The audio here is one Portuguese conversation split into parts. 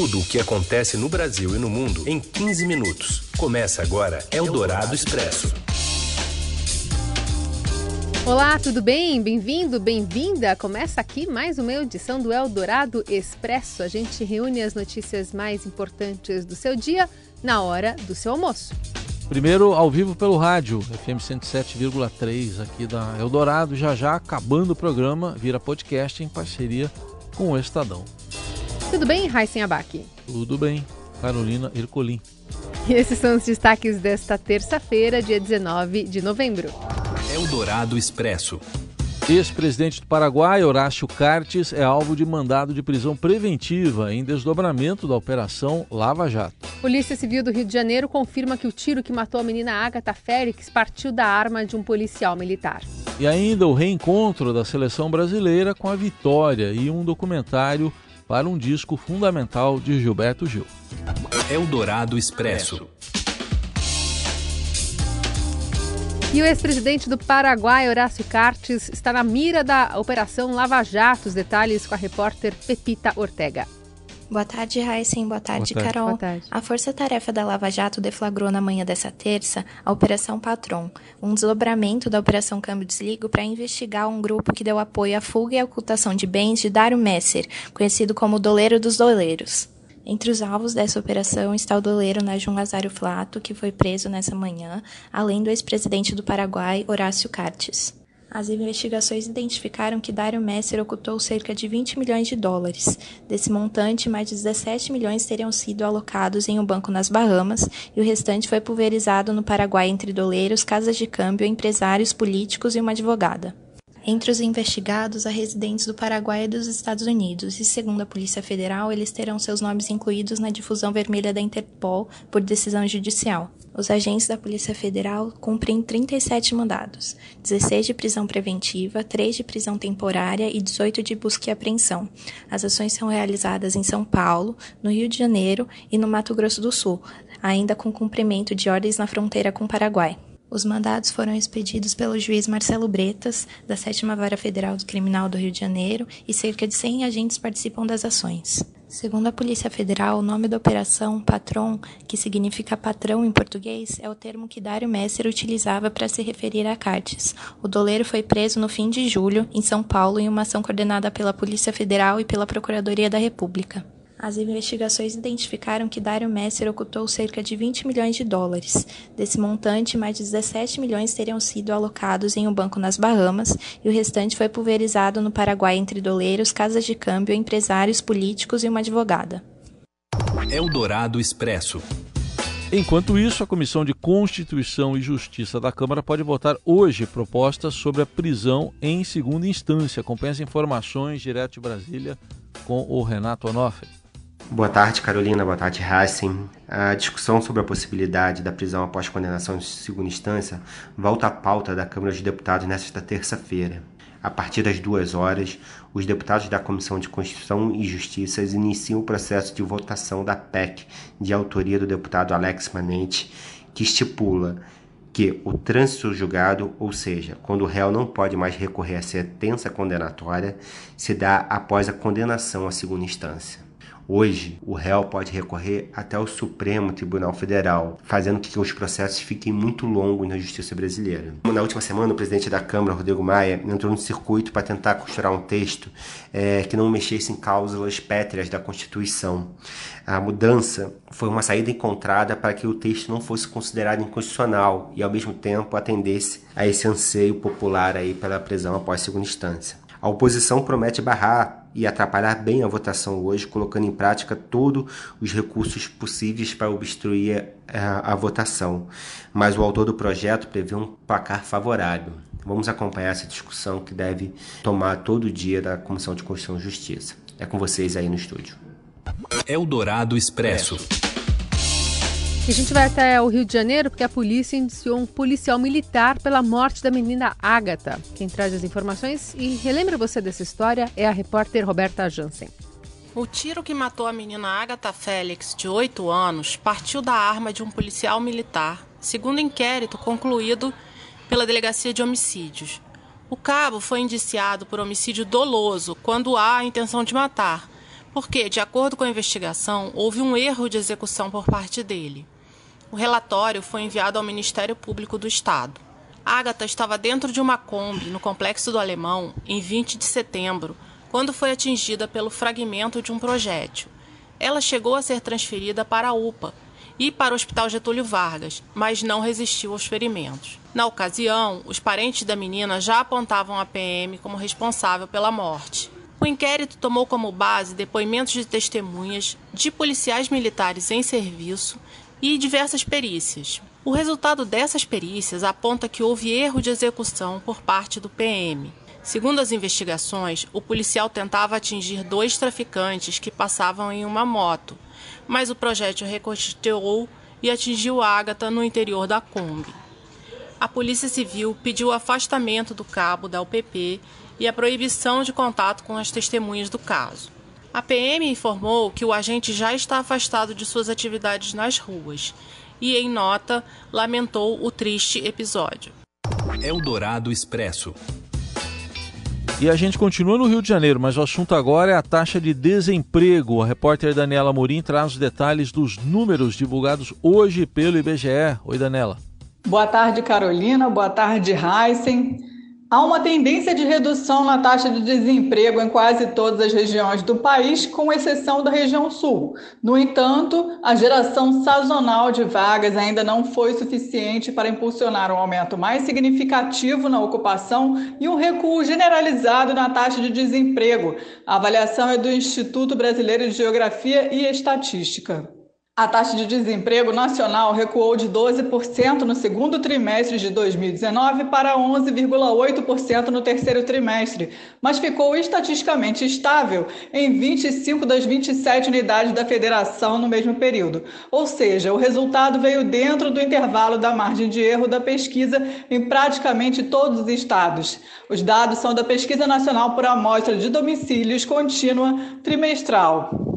Tudo o que acontece no Brasil e no mundo em 15 minutos. Começa agora Eldorado Expresso. Olá, tudo bem? Bem-vindo, bem-vinda. Começa aqui mais uma edição do Eldorado Expresso. A gente reúne as notícias mais importantes do seu dia na hora do seu almoço. Primeiro ao vivo pelo rádio, FM 107,3 aqui da Eldorado. Já já acabando o programa, vira podcast em parceria com o Estadão. Tudo bem, Raíssen Abac? Tudo bem, Carolina Ercolim. E esses são os destaques desta terça-feira, dia 19 de novembro. Eldorado Expresso. Ex-presidente do Paraguai, Horácio Cartes, é alvo de mandado de prisão preventiva em desdobramento da Operação Lava Jato. Polícia Civil do Rio de Janeiro confirma que o tiro que matou a menina Agatha Félix partiu da arma de um policial militar. E ainda o reencontro da seleção brasileira com a vitória e um documentário para um disco fundamental de Gilberto Gil. Eldorado Expresso. E o ex-presidente do Paraguai, Horácio Cartes, está na mira da Operação Lava Jato. Os detalhes com a repórter Pepita Ortega. Boa tarde, Heisen. Boa tarde, Boa tarde. Carol. Boa tarde. A Força Tarefa da Lava Jato deflagrou na manhã dessa terça a Operação Patron, um desdobramento da Operação Câmbio Desligo para investigar um grupo que deu apoio à fuga e à ocultação de bens de Dário Messer, conhecido como Doleiro dos Doleiros. Entre os alvos dessa operação está o doleiro Najum Azário Flato, que foi preso nessa manhã, além do ex-presidente do Paraguai, Horácio Cartes. As investigações identificaram que Dário Messer ocultou cerca de 20 milhões de dólares. Desse montante, mais de 17 milhões teriam sido alocados em um banco nas Bahamas e o restante foi pulverizado no Paraguai entre doleiros, casas de câmbio, empresários, políticos e uma advogada. Entre os investigados, há residentes do Paraguai e dos Estados Unidos, e segundo a Polícia Federal, eles terão seus nomes incluídos na difusão vermelha da Interpol por decisão judicial. Os agentes da Polícia Federal cumprem 37 mandados, 16 de prisão preventiva, 3 de prisão temporária e 18 de busca e apreensão. As ações são realizadas em São Paulo, no Rio de Janeiro e no Mato Grosso do Sul, ainda com cumprimento de ordens na fronteira com o Paraguai. Os mandados foram expedidos pelo juiz Marcelo Bretas, da 7 Vara Federal do Criminal do Rio de Janeiro, e cerca de 100 agentes participam das ações. Segundo a Polícia Federal, o nome da operação, Patron, que significa patrão em português, é o termo que Dário Messer utilizava para se referir a Cartes. O doleiro foi preso no fim de julho, em São Paulo, em uma ação coordenada pela Polícia Federal e pela Procuradoria da República. As investigações identificaram que Dário Messer ocultou cerca de 20 milhões de dólares. Desse montante, mais de 17 milhões teriam sido alocados em um banco nas Bahamas e o restante foi pulverizado no Paraguai entre doleiros, casas de câmbio, empresários, políticos e uma advogada. Eldorado Expresso. Enquanto isso, a Comissão de Constituição e Justiça da Câmara pode votar hoje propostas sobre a prisão em segunda instância. Acompanhe as informações direto de Brasília com o Renato Onofre. Boa tarde, Carolina. Boa tarde, Hassen. A discussão sobre a possibilidade da prisão após condenação em segunda instância volta à pauta da Câmara dos Deputados nesta terça-feira. A partir das duas horas, os deputados da Comissão de Constituição e Justiça iniciam o processo de votação da PEC, de autoria do deputado Alex Manente, que estipula que o trânsito julgado, ou seja, quando o réu não pode mais recorrer à sentença condenatória, se dá após a condenação à segunda instância. Hoje, o réu pode recorrer até o Supremo Tribunal Federal, fazendo que os processos fiquem muito longos na justiça brasileira. Na última semana, o presidente da Câmara, Rodrigo Maia, entrou no circuito para tentar costurar um texto é, que não mexesse em cláusulas pétreas da Constituição. A mudança foi uma saída encontrada para que o texto não fosse considerado inconstitucional e, ao mesmo tempo, atendesse a esse anseio popular aí pela prisão após segunda instância. A oposição promete barrar e atrapalhar bem a votação hoje, colocando em prática todos os recursos possíveis para obstruir a, a votação. Mas o autor do projeto prevê um placar favorável. Vamos acompanhar essa discussão que deve tomar todo dia da Comissão de Constituição e Justiça. É com vocês aí no estúdio. Eldorado Expresso. E a gente vai até o Rio de Janeiro porque a polícia indiciou um policial militar pela morte da menina Ágata. Quem traz as informações e relembra você dessa história é a repórter Roberta Jansen. O tiro que matou a menina Agatha Félix, de 8 anos, partiu da arma de um policial militar, segundo inquérito concluído pela Delegacia de Homicídios. O cabo foi indiciado por homicídio doloso quando há a intenção de matar, porque, de acordo com a investigação, houve um erro de execução por parte dele. O relatório foi enviado ao Ministério Público do Estado. Agatha estava dentro de uma Kombi no Complexo do Alemão em 20 de setembro, quando foi atingida pelo fragmento de um projétil. Ela chegou a ser transferida para a UPA e para o Hospital Getúlio Vargas, mas não resistiu aos ferimentos. Na ocasião, os parentes da menina já apontavam a PM como responsável pela morte. O inquérito tomou como base depoimentos de testemunhas, de policiais militares em serviço e diversas perícias. O resultado dessas perícias aponta que houve erro de execução por parte do PM. Segundo as investigações, o policial tentava atingir dois traficantes que passavam em uma moto, mas o projétil reconstituiu e atingiu Ágata no interior da Kombi. A Polícia Civil pediu o afastamento do cabo da UPP e a proibição de contato com as testemunhas do caso. A PM informou que o agente já está afastado de suas atividades nas ruas e, em nota, lamentou o triste episódio. Eldorado Expresso. E a gente continua no Rio de Janeiro, mas o assunto agora é a taxa de desemprego. A repórter Daniela Morim traz os detalhes dos números divulgados hoje pelo IBGE. Oi, Daniela. Boa tarde, Carolina. Boa tarde, Heisen. Há uma tendência de redução na taxa de desemprego em quase todas as regiões do país, com exceção da região sul. No entanto, a geração sazonal de vagas ainda não foi suficiente para impulsionar um aumento mais significativo na ocupação e um recuo generalizado na taxa de desemprego. A avaliação é do Instituto Brasileiro de Geografia e Estatística. A taxa de desemprego nacional recuou de 12% no segundo trimestre de 2019 para 11,8% no terceiro trimestre, mas ficou estatisticamente estável em 25 das 27 unidades da federação no mesmo período. Ou seja, o resultado veio dentro do intervalo da margem de erro da pesquisa em praticamente todos os estados. Os dados são da Pesquisa Nacional por Amostra de Domicílios Contínua Trimestral.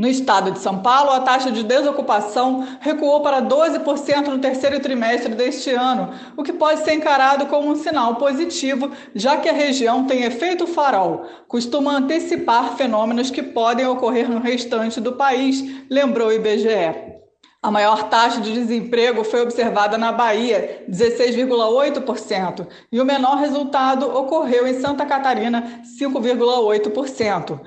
No estado de São Paulo, a taxa de desocupação recuou para 12% no terceiro trimestre deste ano, o que pode ser encarado como um sinal positivo, já que a região tem efeito farol, costuma antecipar fenômenos que podem ocorrer no restante do país, lembrou o IBGE. A maior taxa de desemprego foi observada na Bahia, 16,8%, e o menor resultado ocorreu em Santa Catarina, 5,8%.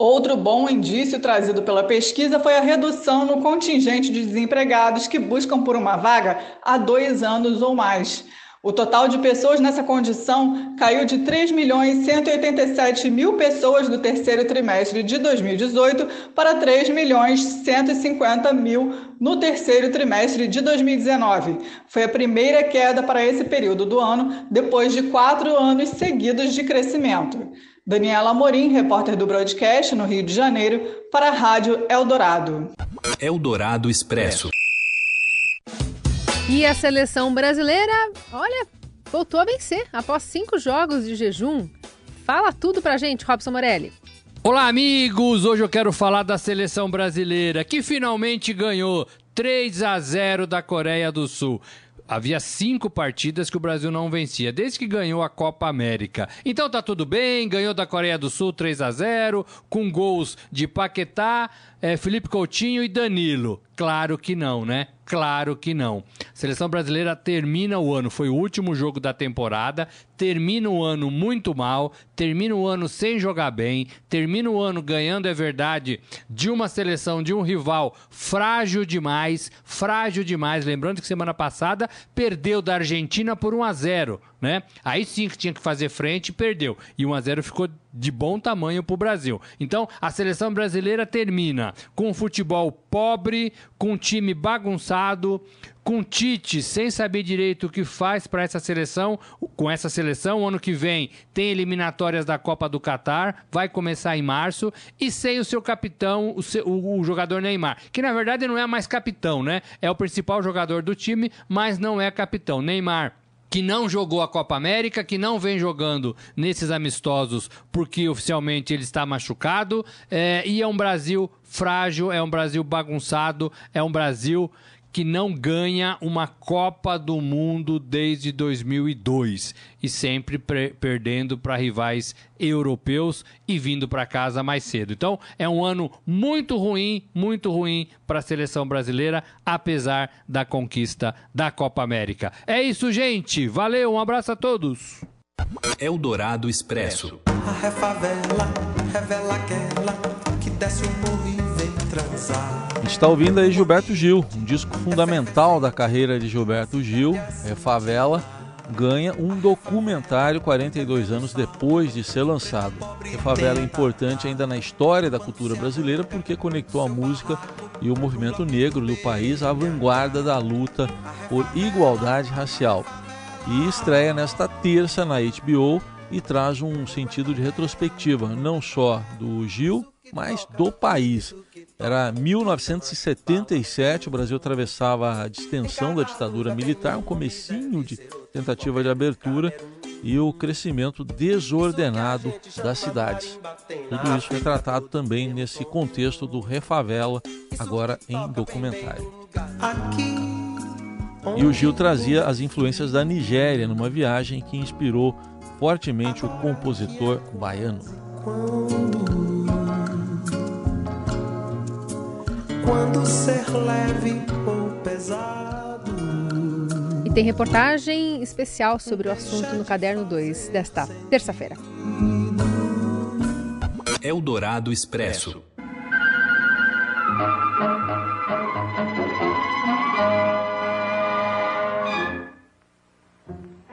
Outro bom indício trazido pela pesquisa foi a redução no contingente de desempregados que buscam por uma vaga há dois anos ou mais. O total de pessoas nessa condição caiu de 3 milhões 187 mil pessoas no terceiro trimestre de 2018 para 3 milhões 150 mil no terceiro trimestre de 2019. Foi a primeira queda para esse período do ano, depois de quatro anos seguidos de crescimento. Daniela Amorim, repórter do Broadcast no Rio de Janeiro, para a Rádio Eldorado. Eldorado Expresso. E a seleção brasileira, olha, voltou a vencer após cinco jogos de jejum. Fala tudo pra gente, Robson Morelli. Olá, amigos! Hoje eu quero falar da seleção brasileira que finalmente ganhou 3 a 0 da Coreia do Sul havia cinco partidas que o Brasil não vencia, desde que ganhou a Copa América. Então tá tudo bem, ganhou da Coreia do Sul 3 a 0 com gols de Paquetá, é, Felipe Coutinho e Danilo. Claro que não, né? Claro que não. A seleção brasileira termina o ano, foi o último jogo da temporada, termina o ano muito mal, termina o ano sem jogar bem, termina o ano ganhando, é verdade, de uma seleção, de um rival frágil demais, frágil demais. Lembrando que semana passada perdeu da Argentina por 1 a 0 né? Aí sim que tinha que fazer frente e perdeu. E 1 a 0 ficou de bom tamanho para o Brasil. Então, a seleção brasileira termina com um futebol pobre, com um time bagunçado, com Tite sem saber direito o que faz para essa seleção. Com essa seleção, ano que vem tem eliminatórias da Copa do Catar, vai começar em março, e sem o seu capitão, o, seu, o, o jogador Neymar, que na verdade não é mais capitão, né? É o principal jogador do time, mas não é capitão. Neymar que não jogou a Copa América, que não vem jogando nesses amistosos porque oficialmente ele está machucado, é, e é um Brasil frágil, é um Brasil bagunçado, é um Brasil que não ganha uma Copa do Mundo desde 2002 e sempre perdendo para rivais europeus e vindo para casa mais cedo. Então, é um ano muito ruim, muito ruim para a seleção brasileira, apesar da conquista da Copa América. É isso, gente. Valeu, um abraço a todos. Eldorado Expresso. A refavela revela aquela que desce o transar. A gente está ouvindo aí Gilberto Gil, um disco fundamental da carreira de Gilberto Gil, é Favela, ganha um documentário 42 anos depois de ser lançado. A Favela é importante ainda na história da cultura brasileira porque conectou a música e o movimento negro do país à vanguarda da luta por igualdade racial. E estreia nesta terça na HBO e traz um sentido de retrospectiva, não só do Gil, mas do país. Era 1977, o Brasil atravessava a distensão da ditadura militar, um comecinho de tentativa de abertura e o crescimento desordenado das cidades. Tudo isso é tratado também nesse contexto do Refavela, agora em documentário. E o Gil trazia as influências da Nigéria numa viagem que inspirou fortemente o compositor baiano. Quando ser leve ou pesado. E tem reportagem especial sobre o assunto no caderno 2 desta terça-feira. Eldorado Expresso.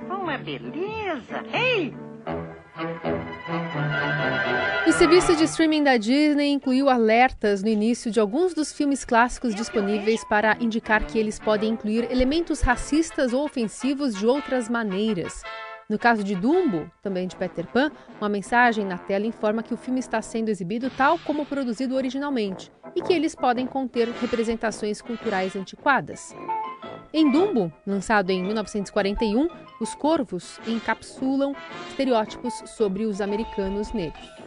Uma beleza! Ei! Serviço de streaming da Disney incluiu alertas no início de alguns dos filmes clássicos disponíveis para indicar que eles podem incluir elementos racistas ou ofensivos de outras maneiras. No caso de Dumbo, também de Peter Pan, uma mensagem na tela informa que o filme está sendo exibido tal como produzido originalmente e que eles podem conter representações culturais antiquadas. Em Dumbo, lançado em 1941, os corvos encapsulam estereótipos sobre os americanos negros.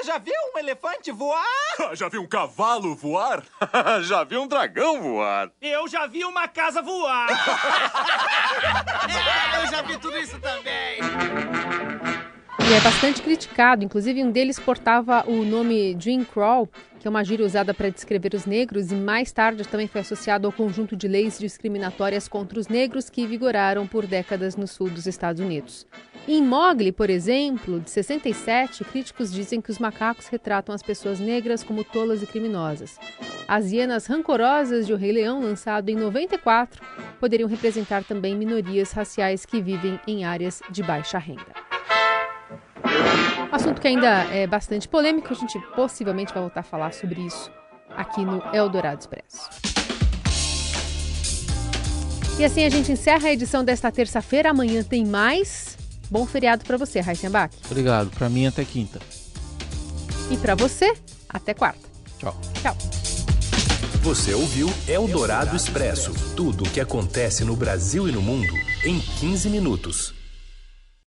Você já viu um elefante voar? já vi um cavalo voar? já vi um dragão voar? Eu já vi uma casa voar! é, eu já vi tudo isso também! E é bastante criticado, inclusive um deles portava o nome Jim Crow, que é uma gíria usada para descrever os negros, e mais tarde também foi associado ao conjunto de leis discriminatórias contra os negros que vigoraram por décadas no sul dos Estados Unidos. Em Mowgli, por exemplo, de 67, críticos dizem que os macacos retratam as pessoas negras como tolas e criminosas. As hienas rancorosas de O Rei Leão, lançado em 94, poderiam representar também minorias raciais que vivem em áreas de baixa renda. Assunto que ainda é bastante polêmico, a gente possivelmente vai voltar a falar sobre isso aqui no Eldorado Expresso. E assim a gente encerra a edição desta terça-feira. Amanhã tem mais. Bom feriado para você, Heisenbach. Obrigado. Para mim, até quinta. E para você, até quarta. Tchau. Tchau. Você ouviu Eldorado Expresso tudo o que acontece no Brasil e no mundo em 15 minutos.